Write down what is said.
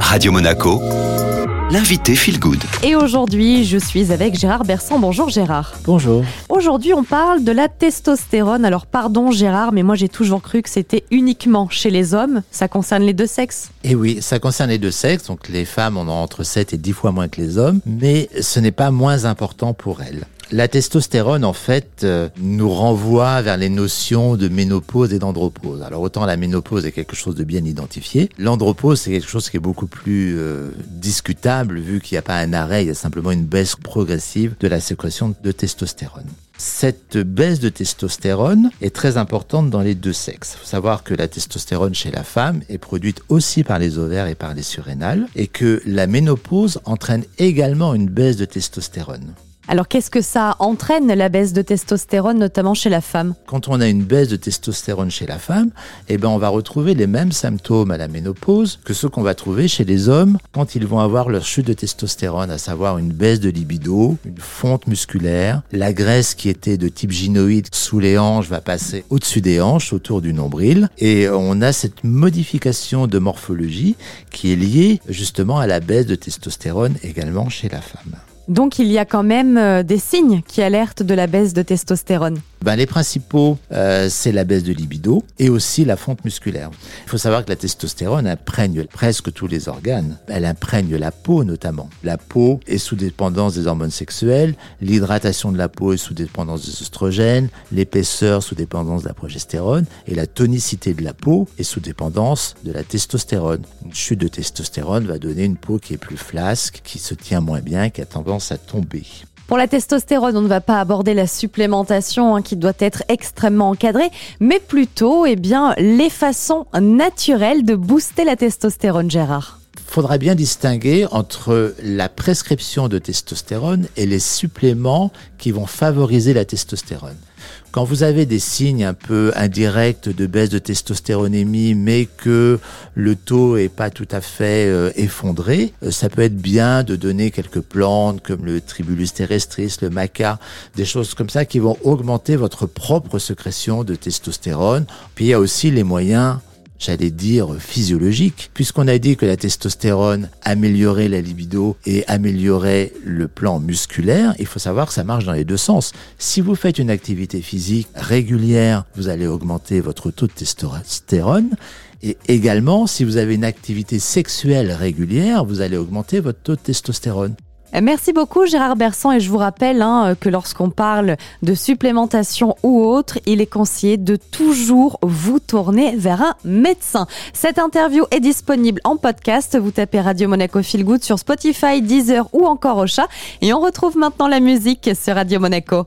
Radio Monaco, l'invité Feel Good. Et aujourd'hui, je suis avec Gérard Bersan. Bonjour Gérard. Bonjour. Aujourd'hui, on parle de la testostérone. Alors pardon Gérard, mais moi j'ai toujours cru que c'était uniquement chez les hommes. Ça concerne les deux sexes Et oui, ça concerne les deux sexes, donc les femmes en ont entre 7 et 10 fois moins que les hommes, mais ce n'est pas moins important pour elles. La testostérone, en fait, euh, nous renvoie vers les notions de ménopause et d'andropause. Alors autant la ménopause est quelque chose de bien identifié, l'andropause c'est quelque chose qui est beaucoup plus euh, discutable vu qu'il n'y a pas un arrêt, il y a simplement une baisse progressive de la sécrétion de testostérone. Cette baisse de testostérone est très importante dans les deux sexes. Il faut savoir que la testostérone chez la femme est produite aussi par les ovaires et par les surrénales et que la ménopause entraîne également une baisse de testostérone. Alors qu'est-ce que ça entraîne la baisse de testostérone, notamment chez la femme? Quand on a une baisse de testostérone chez la femme, eh ben on va retrouver les mêmes symptômes à la ménopause que ceux qu'on va trouver chez les hommes quand ils vont avoir leur chute de testostérone, à savoir une baisse de libido, une fonte musculaire, la graisse qui était de type gynoïde sous les hanches va passer au-dessus des hanches, autour du nombril, et on a cette modification de morphologie qui est liée justement à la baisse de testostérone également chez la femme. Donc il y a quand même euh, des signes qui alertent de la baisse de testostérone. Ben, les principaux, euh, c'est la baisse de libido et aussi la fonte musculaire. Il faut savoir que la testostérone imprègne presque tous les organes. Elle imprègne la peau notamment. La peau est sous dépendance des hormones sexuelles, l'hydratation de la peau est sous dépendance des oestrogènes, l'épaisseur sous dépendance de la progestérone et la tonicité de la peau est sous dépendance de la testostérone. Une chute de testostérone va donner une peau qui est plus flasque, qui se tient moins bien, qui a tendance à tomber. Pour la testostérone, on ne va pas aborder la supplémentation hein, qui doit être extrêmement encadrée, mais plutôt eh les façons naturelles de booster la testostérone, Gérard faudra bien distinguer entre la prescription de testostérone et les suppléments qui vont favoriser la testostérone. Quand vous avez des signes un peu indirects de baisse de testostéronémie, mais que le taux est pas tout à fait euh, effondré, euh, ça peut être bien de donner quelques plantes comme le Tribulus terrestris, le maca, des choses comme ça qui vont augmenter votre propre sécrétion de testostérone. Puis il y a aussi les moyens j'allais dire physiologique, puisqu'on a dit que la testostérone améliorait la libido et améliorait le plan musculaire, il faut savoir que ça marche dans les deux sens. Si vous faites une activité physique régulière, vous allez augmenter votre taux de testostérone. Et également, si vous avez une activité sexuelle régulière, vous allez augmenter votre taux de testostérone. Euh, merci beaucoup Gérard Bersan et je vous rappelle hein, que lorsqu'on parle de supplémentation ou autre, il est conseillé de toujours vous tourner vers un médecin. Cette interview est disponible en podcast. Vous tapez Radio Monaco Feel Good sur Spotify, Deezer ou encore au chat. Et on retrouve maintenant la musique sur Radio Monaco.